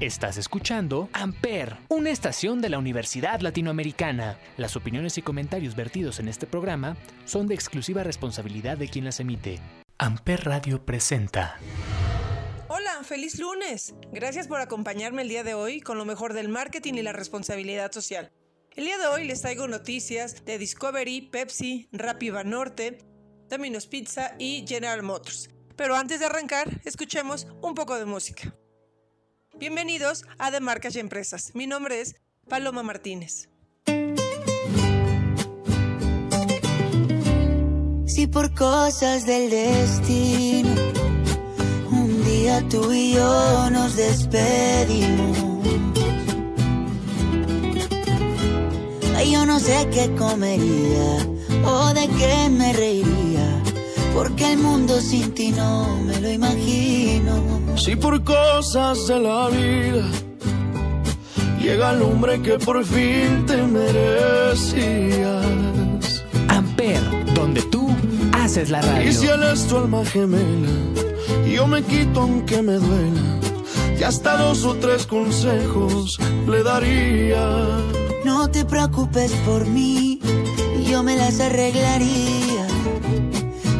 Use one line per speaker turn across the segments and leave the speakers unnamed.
Estás escuchando Amper, una estación de la Universidad Latinoamericana. Las opiniones y comentarios vertidos en este programa son de exclusiva responsabilidad de quien las emite. Amper Radio presenta.
Hola, feliz lunes. Gracias por acompañarme el día de hoy con lo mejor del marketing y la responsabilidad social. El día de hoy les traigo noticias de Discovery, Pepsi, Rappi Norte, Domino's Pizza y General Motors. Pero antes de arrancar, escuchemos un poco de música. Bienvenidos a De Marcas y Empresas. Mi nombre es Paloma Martínez.
Si por cosas del destino un día tú y yo nos despedimos. Yo no sé qué comería o de qué me reiría, porque el mundo sin ti no me lo imagino.
Si por cosas de la vida llega el hombre que por fin te merecías.
Amper, donde tú haces la radio.
Y si él es tu alma gemela, yo me quito aunque me duela. Y hasta dos o tres consejos le daría.
No te preocupes por mí, yo me las arreglaría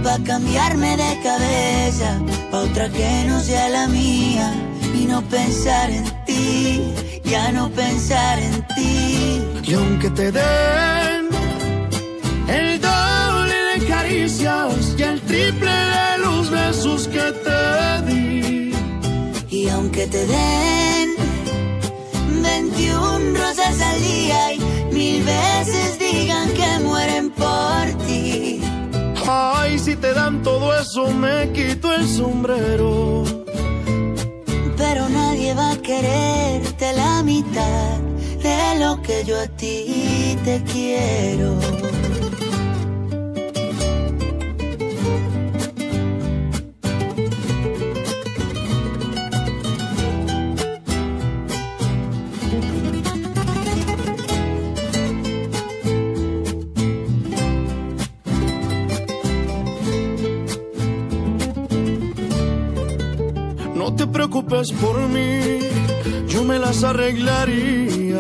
pa' cambiarme de cabeza, pa' otra que no sea la mía y no pensar en ti, ya no pensar en ti.
Y aunque te den el doble de caricias y el triple de los besos que te di,
y aunque te den 21 rosas al día y mil veces digan que mueren por
si te dan todo eso, me quito el sombrero.
Pero nadie va a quererte la mitad de lo que yo a ti te quiero.
Preocupes por mí, yo me las arreglaría.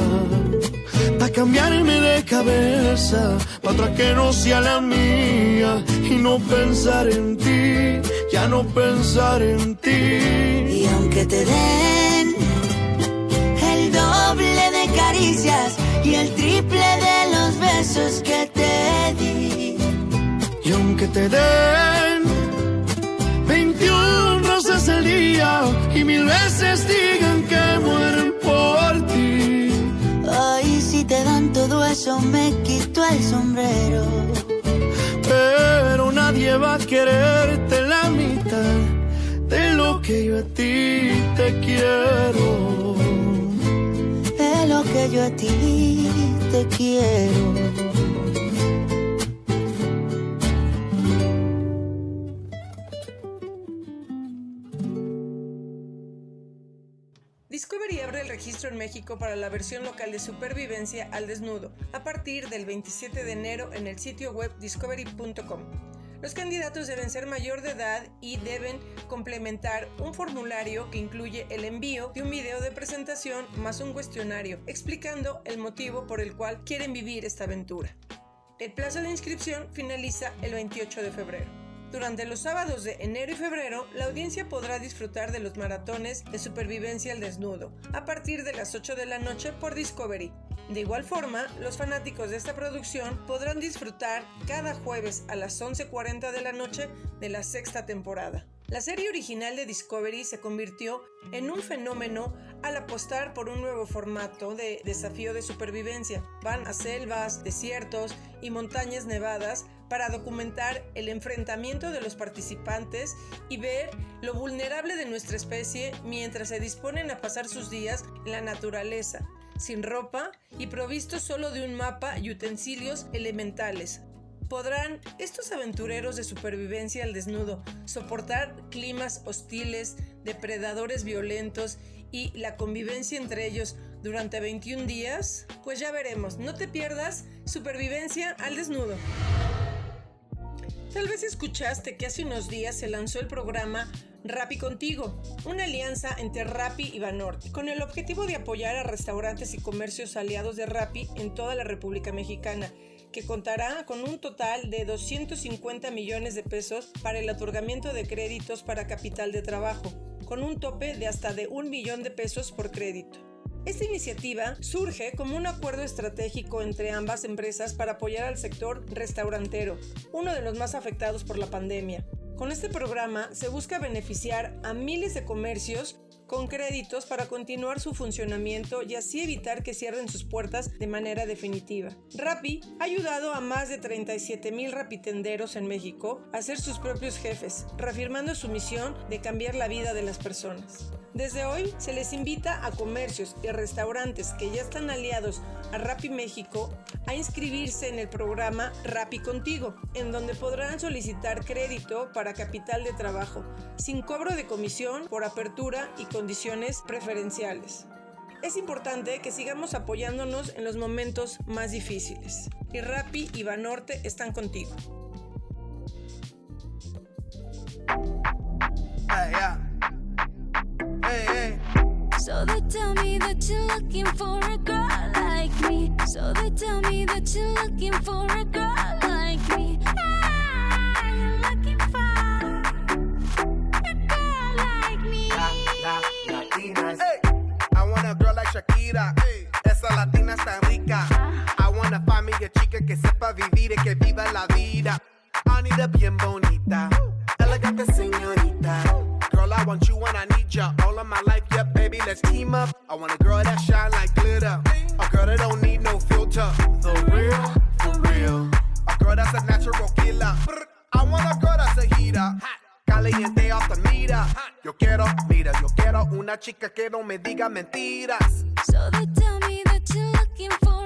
Pa' cambiarme de cabeza, pa' otra que no sea la mía. Y no pensar en ti, ya no pensar en ti.
Y aunque te den el doble de caricias y el triple de los besos que te di.
Y aunque te den día y mil veces digan que mueren por ti.
Ay, si te dan todo eso, me quito el sombrero.
Pero nadie va a quererte la mitad de lo que yo a ti te quiero.
De lo que yo a ti te quiero.
Discovery abre el registro en México para la versión local de Supervivencia al Desnudo a partir del 27 de enero en el sitio web discovery.com. Los candidatos deben ser mayor de edad y deben complementar un formulario que incluye el envío de un video de presentación más un cuestionario explicando el motivo por el cual quieren vivir esta aventura. El plazo de inscripción finaliza el 28 de febrero. Durante los sábados de enero y febrero, la audiencia podrá disfrutar de los maratones de supervivencia al desnudo, a partir de las 8 de la noche por Discovery. De igual forma, los fanáticos de esta producción podrán disfrutar cada jueves a las 11.40 de la noche de la sexta temporada. La serie original de Discovery se convirtió en un fenómeno al apostar por un nuevo formato de desafío de supervivencia. Van a selvas, desiertos y montañas nevadas para documentar el enfrentamiento de los participantes y ver lo vulnerable de nuestra especie mientras se disponen a pasar sus días en la naturaleza, sin ropa y provistos solo de un mapa y utensilios elementales. ¿Podrán estos aventureros de supervivencia al desnudo soportar climas hostiles, depredadores violentos y la convivencia entre ellos durante 21 días? Pues ya veremos, no te pierdas Supervivencia al desnudo. Tal vez escuchaste que hace unos días se lanzó el programa Rappi Contigo, una alianza entre Rappi y Banorte, con el objetivo de apoyar a restaurantes y comercios aliados de Rappi en toda la República Mexicana, que contará con un total de 250 millones de pesos para el otorgamiento de créditos para capital de trabajo, con un tope de hasta de un millón de pesos por crédito. Esta iniciativa surge como un acuerdo estratégico entre ambas empresas para apoyar al sector restaurantero, uno de los más afectados por la pandemia. Con este programa se busca beneficiar a miles de comercios con créditos para continuar su funcionamiento y así evitar que cierren sus puertas de manera definitiva. Rappi ha ayudado a más de 37 mil rapitenderos en México a ser sus propios jefes, reafirmando su misión de cambiar la vida de las personas. Desde hoy se les invita a comercios y restaurantes que ya están aliados a Rappi México a inscribirse en el programa Rappi Contigo, en donde podrán solicitar crédito para capital de trabajo, sin cobro de comisión por apertura y condiciones preferenciales. Es importante que sigamos apoyándonos en los momentos más difíciles. Y Rappi y Banorte están contigo.
So they tell me that you're looking for a girl like me. So they tell me that you're looking for a girl
quiero, mira, yo quiero una chica que no me diga mentiras.
So they tell me that you're looking for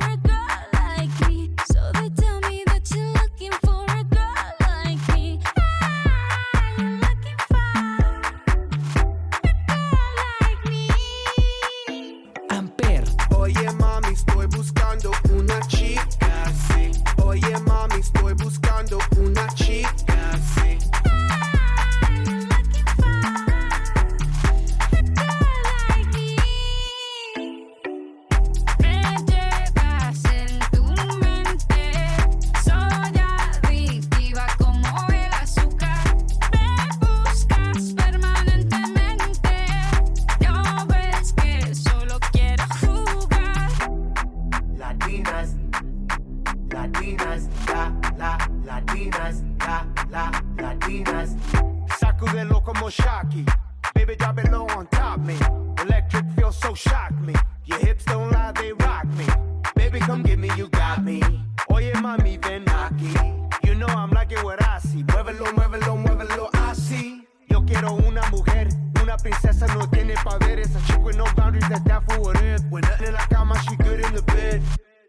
no tiene poderes. A chick with no boundaries, that's down for what is. When nothing in cama, she good in the bed.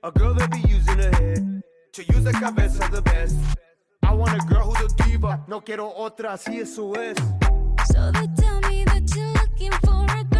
A girl that be using her head to use the cabeza the best. I want a girl who's a diva. No quiero otra, así eso es.
So they tell me that you're looking for a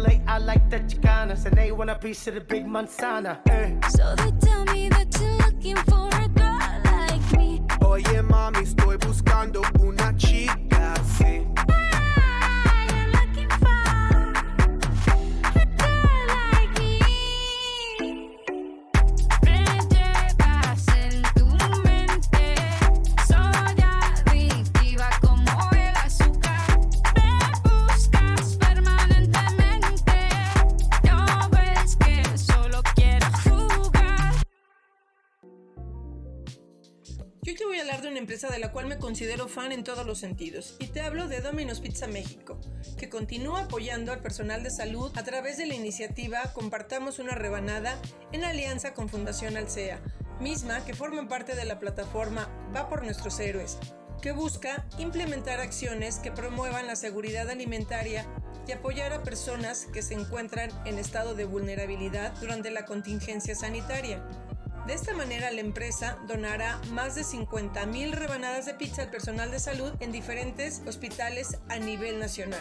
LA, I like the Chicanas, and they want a piece of the big manzana. Eh.
So they tell me that you're looking for a girl like me.
Oye mami, estoy buscando una chica,
Yo te voy a hablar de una empresa de la cual me considero fan en todos los sentidos, y te hablo de Domino's Pizza México, que continúa apoyando al personal de salud a través de la iniciativa Compartamos una rebanada en alianza con Fundación Alsea, misma que forma parte de la plataforma Va por nuestros héroes, que busca implementar acciones que promuevan la seguridad alimentaria y apoyar a personas que se encuentran en estado de vulnerabilidad durante la contingencia sanitaria. De esta manera, la empresa donará más de 50.000 rebanadas de pizza al personal de salud en diferentes hospitales a nivel nacional.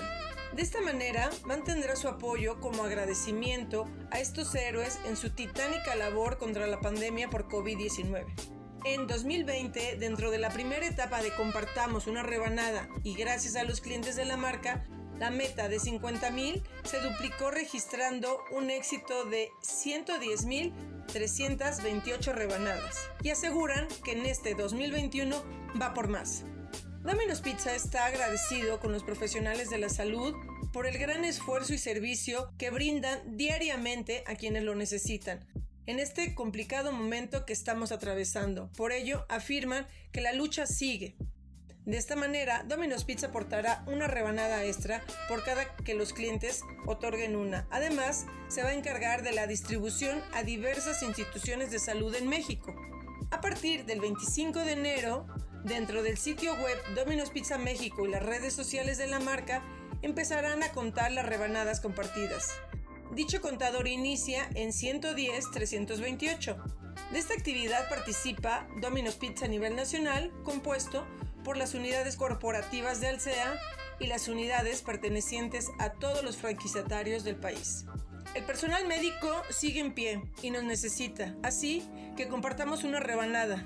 De esta manera, mantendrá su apoyo como agradecimiento a estos héroes en su titánica labor contra la pandemia por COVID-19. En 2020, dentro de la primera etapa de Compartamos una rebanada y gracias a los clientes de la marca, la meta de 50.000 se duplicó registrando un éxito de 110.328 rebanadas y aseguran que en este 2021 va por más. Domino's Pizza está agradecido con los profesionales de la salud por el gran esfuerzo y servicio que brindan diariamente a quienes lo necesitan en este complicado momento que estamos atravesando. Por ello, afirman que la lucha sigue. De esta manera, Domino's Pizza aportará una rebanada extra por cada que los clientes otorguen una. Además, se va a encargar de la distribución a diversas instituciones de salud en México. A partir del 25 de enero, dentro del sitio web Domino's Pizza México y las redes sociales de la marca, empezarán a contar las rebanadas compartidas. Dicho contador inicia en 110-328. De esta actividad participa Domino's Pizza a nivel nacional, compuesto por las unidades corporativas de Alsea y las unidades pertenecientes a todos los franquiciatarios del país. El personal médico sigue en pie y nos necesita, así que compartamos una rebanada.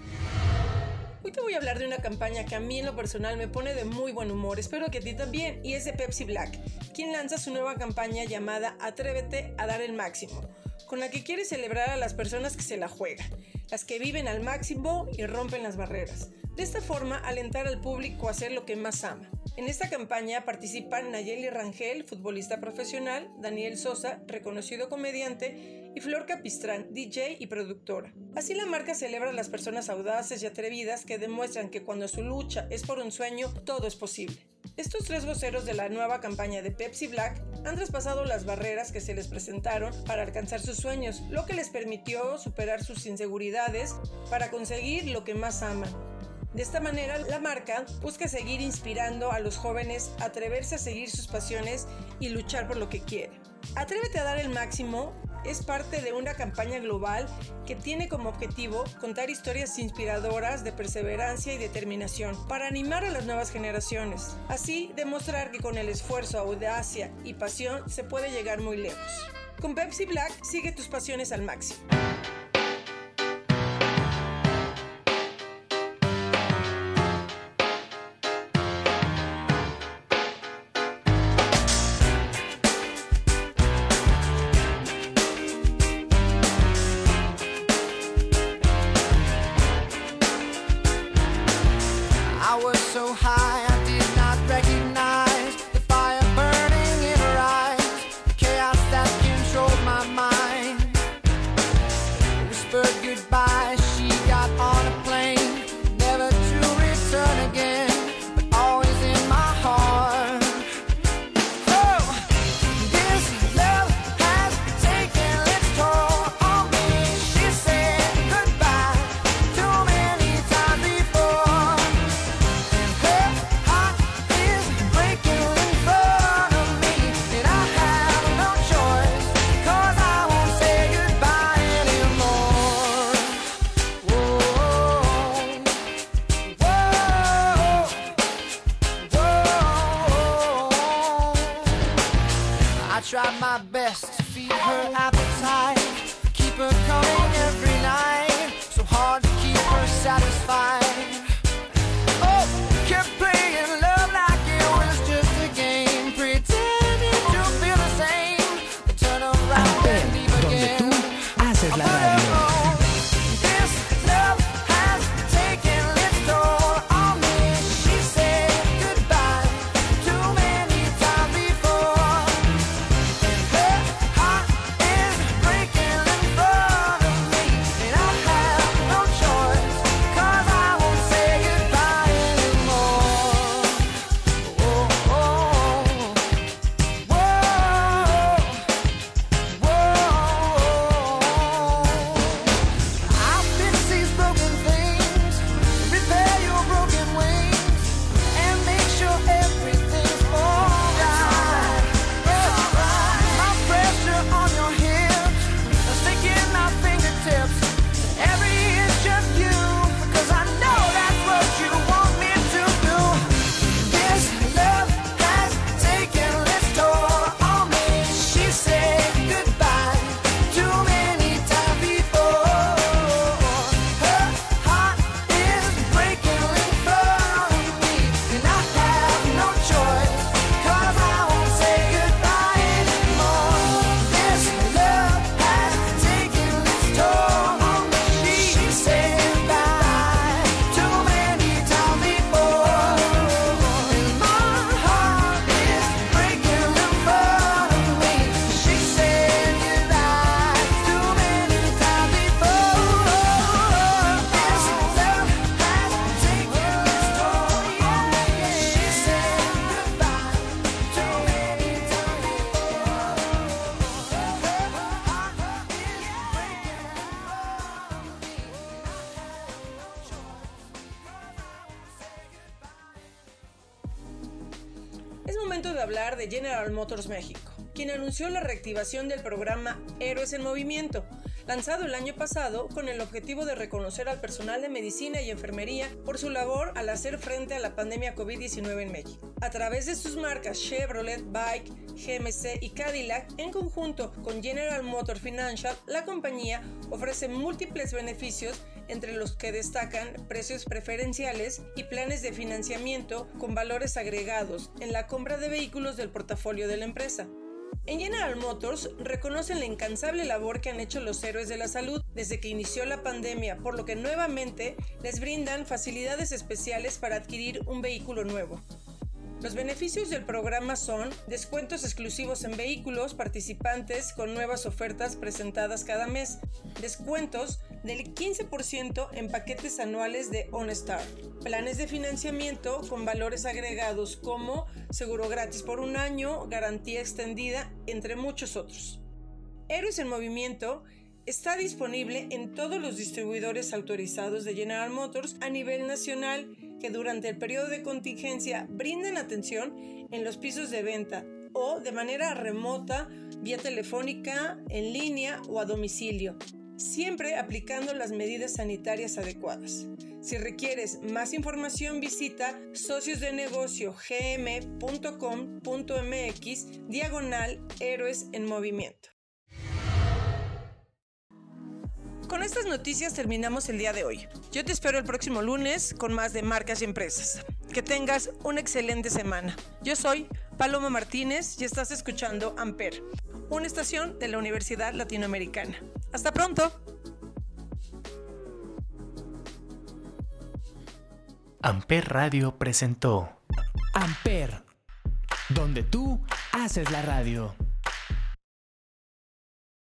Hoy te voy a hablar de una campaña que a mí en lo personal me pone de muy buen humor, espero que a ti también, y es de Pepsi Black, quien lanza su nueva campaña llamada Atrévete a dar el máximo, con la que quiere celebrar a las personas que se la juegan, las que viven al máximo y rompen las barreras. De esta forma, alentar al público a hacer lo que más ama. En esta campaña participan Nayeli Rangel, futbolista profesional, Daniel Sosa, reconocido comediante, y Flor Capistrán, DJ y productora. Así la marca celebra a las personas audaces y atrevidas que demuestran que cuando su lucha es por un sueño, todo es posible. Estos tres voceros de la nueva campaña de Pepsi Black han traspasado las barreras que se les presentaron para alcanzar sus sueños, lo que les permitió superar sus inseguridades para conseguir lo que más aman. De esta manera, la marca busca seguir inspirando a los jóvenes a atreverse a seguir sus pasiones y luchar por lo que quiere. Atrévete a dar el máximo es parte de una campaña global que tiene como objetivo contar historias inspiradoras de perseverancia y determinación para animar a las nuevas generaciones. Así, demostrar que con el esfuerzo, audacia y pasión se puede llegar muy lejos. Con Pepsi Black sigue tus pasiones al máximo.
My best
General Motors México, quien anunció la reactivación del programa Héroes en Movimiento, lanzado el año pasado con el objetivo de reconocer al personal de medicina y enfermería por su labor al hacer frente a la pandemia COVID-19 en México. A través de sus marcas Chevrolet, Bike, GMC y Cadillac, en conjunto con General Motor Financial, la compañía ofrece múltiples beneficios entre los que destacan precios preferenciales y planes de financiamiento con valores agregados en la compra de vehículos del portafolio de la empresa. En General Motors reconocen la incansable labor que han hecho los héroes de la salud desde que inició la pandemia, por lo que nuevamente les brindan facilidades especiales para adquirir un vehículo nuevo. Los beneficios del programa son descuentos exclusivos en vehículos participantes con nuevas ofertas presentadas cada mes, descuentos del 15% en paquetes anuales de OnStar, planes de financiamiento con valores agregados como seguro gratis por un año, garantía extendida, entre muchos otros. Héroes en Movimiento está disponible en todos los distribuidores autorizados de General Motors a nivel nacional que durante el periodo de contingencia brinden atención en los pisos de venta o de manera remota, vía telefónica, en línea o a domicilio, siempre aplicando las medidas sanitarias adecuadas. Si requieres más información visita sociosdenegociogm.com.mx diagonal héroes en movimiento. Con estas noticias terminamos el día de hoy. Yo te espero el próximo lunes con más de marcas y empresas. Que tengas una excelente semana. Yo soy Paloma Martínez y estás escuchando Amper, una estación de la Universidad Latinoamericana. Hasta pronto.
Amper Radio presentó Amper, donde tú haces la radio.